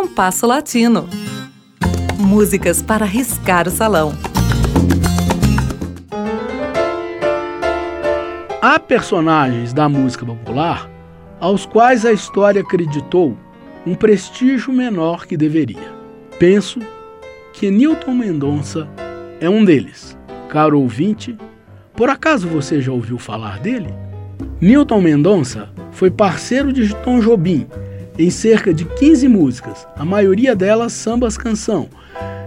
Compasso Latino. Músicas para riscar o salão. Há personagens da música popular aos quais a história acreditou um prestígio menor que deveria. Penso que Newton Mendonça é um deles. Caro ouvinte, por acaso você já ouviu falar dele? Newton Mendonça foi parceiro de Tom Jobim em cerca de 15 músicas, a maioria delas sambas canção,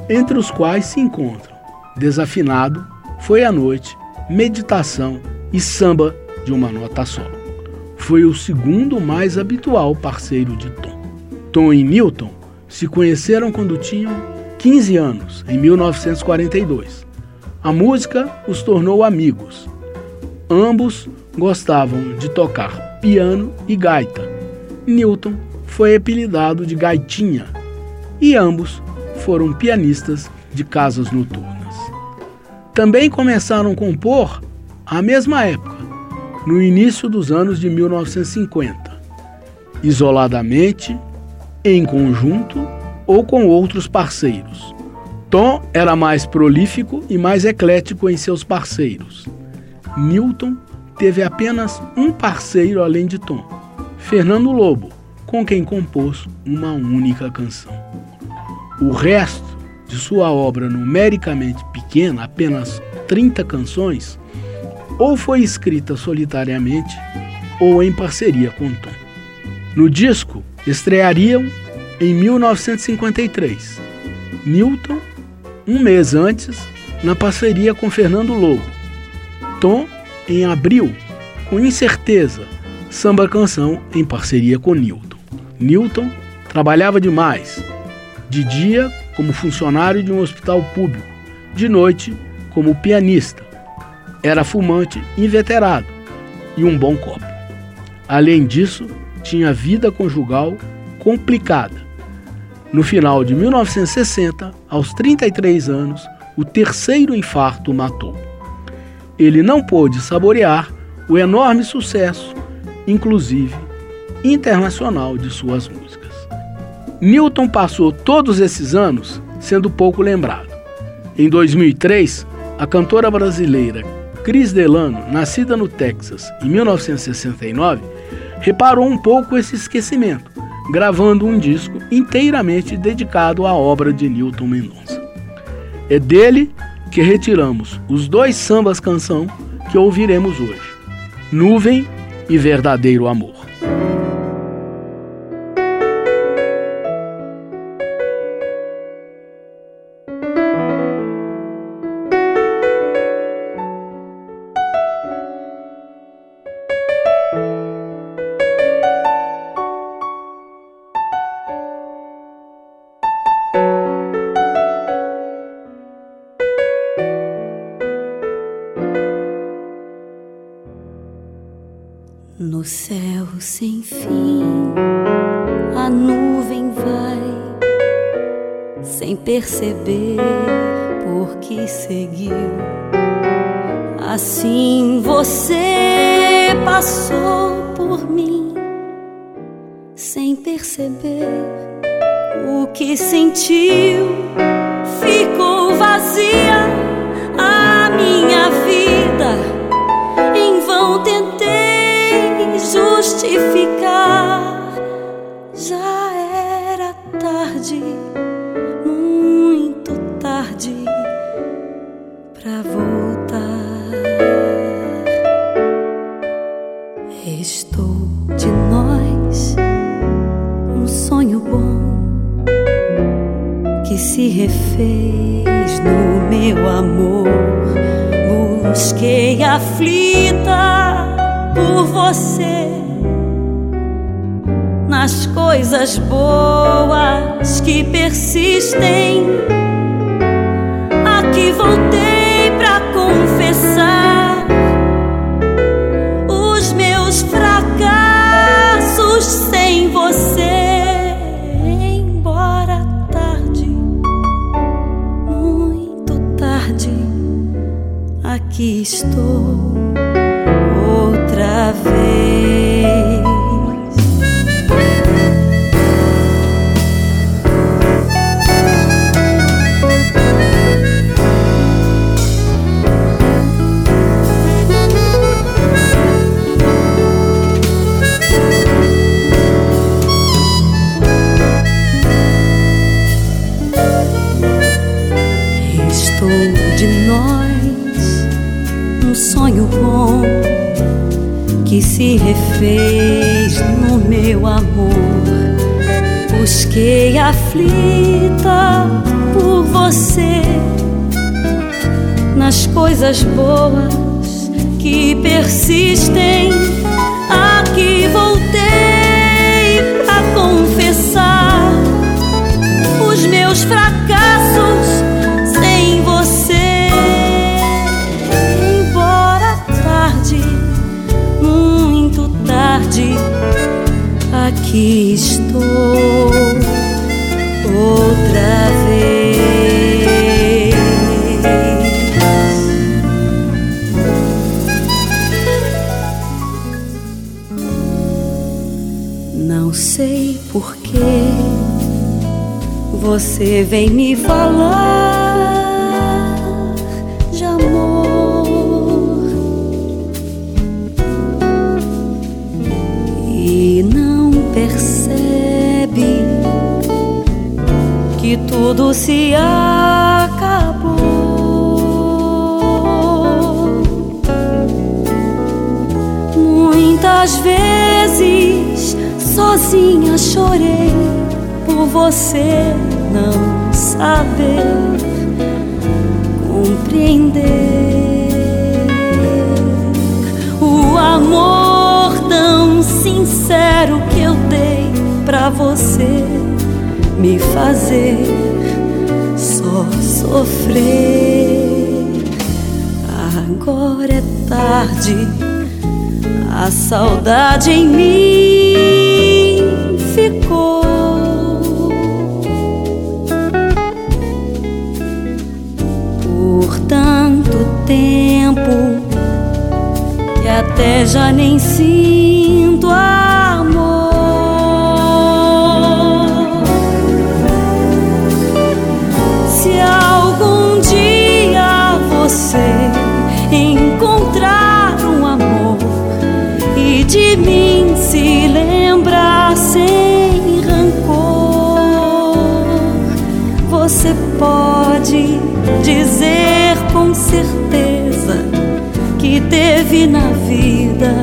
entre os quais se encontram Desafinado, Foi a Noite, Meditação e Samba de uma Nota Só. Foi o segundo mais habitual parceiro de Tom. Tom e Newton se conheceram quando tinham 15 anos, em 1942. A música os tornou amigos. Ambos gostavam de tocar piano e gaita. Newton foi apelidado de Gaitinha e ambos foram pianistas de casas noturnas. Também começaram a compor à mesma época, no início dos anos de 1950, isoladamente, em conjunto ou com outros parceiros. Tom era mais prolífico e mais eclético em seus parceiros. Newton teve apenas um parceiro além de Tom, Fernando Lobo, com quem compôs uma única canção. O resto de sua obra numericamente pequena, apenas 30 canções, ou foi escrita solitariamente ou em parceria com Tom. No disco estreariam em 1953 Newton, um mês antes, na parceria com Fernando Lobo. Tom, em abril, com Incerteza, samba canção em parceria com Newton. Newton trabalhava demais. De dia, como funcionário de um hospital público. De noite, como pianista. Era fumante inveterado e um bom copo. Além disso, tinha vida conjugal complicada. No final de 1960, aos 33 anos, o terceiro infarto o matou. Ele não pôde saborear o enorme sucesso, inclusive internacional de suas músicas. Newton passou todos esses anos sendo pouco lembrado. Em 2003, a cantora brasileira Cris Delano, nascida no Texas em 1969, reparou um pouco esse esquecimento, gravando um disco inteiramente dedicado à obra de Newton Mendonça. É dele que retiramos os dois sambas canção que ouviremos hoje: Nuvem e Verdadeiro Amor. No céu sem fim, a nuvem vai, sem perceber por que seguiu. Assim você passou por mim, sem perceber o que sentiu. Justificar. Já era tarde, muito tarde pra voltar. Estou de nós um sonho bom que se refez no meu amor. Busquei aflita por você nas coisas boas que persistem. Aqui voltei para confessar os meus fracassos sem você. Embora tarde, muito tarde, aqui estou sonho bom que se refez no meu amor. Busquei aflita por você nas coisas boas que persistem estou outra vez. Não sei por que você vem me falar que tudo se acabou. Muitas vezes sozinha chorei por você não saber compreender o amor tão sincero que eu dei pra você me fazer só sofrer. Agora é tarde, a saudade em mim ficou. Por tanto tempo que até já nem sinto pode dizer com certeza que teve na vida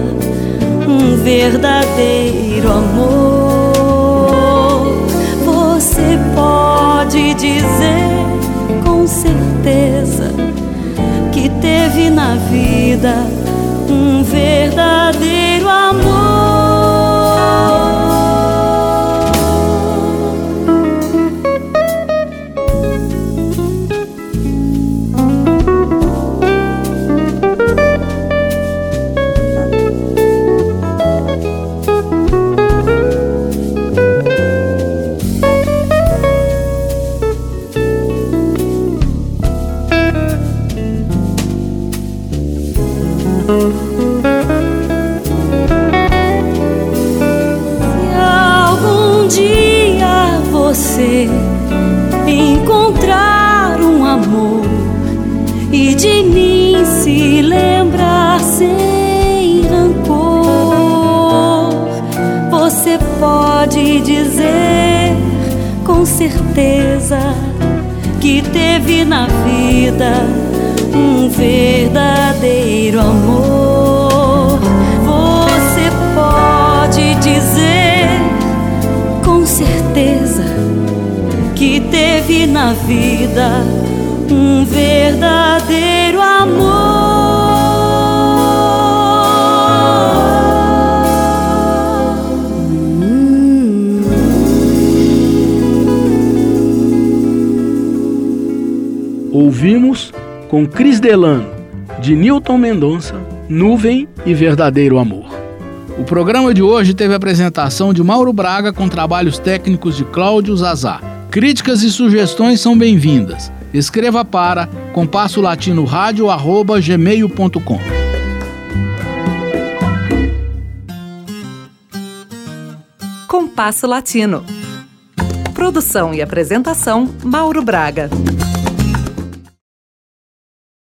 um verdadeiro amor. Você pode dizer com certeza que teve na vida pode dizer com certeza que teve na vida um verdadeiro amor. Você pode dizer com certeza que teve na vida Ouvimos com Cris Delano, de Newton Mendonça, Nuvem e Verdadeiro Amor. O programa de hoje teve a apresentação de Mauro Braga com trabalhos técnicos de Cláudio Zazá. Críticas e sugestões são bem-vindas. Escreva para compasso latino gmail.com. Compasso Latino. Produção e apresentação Mauro Braga.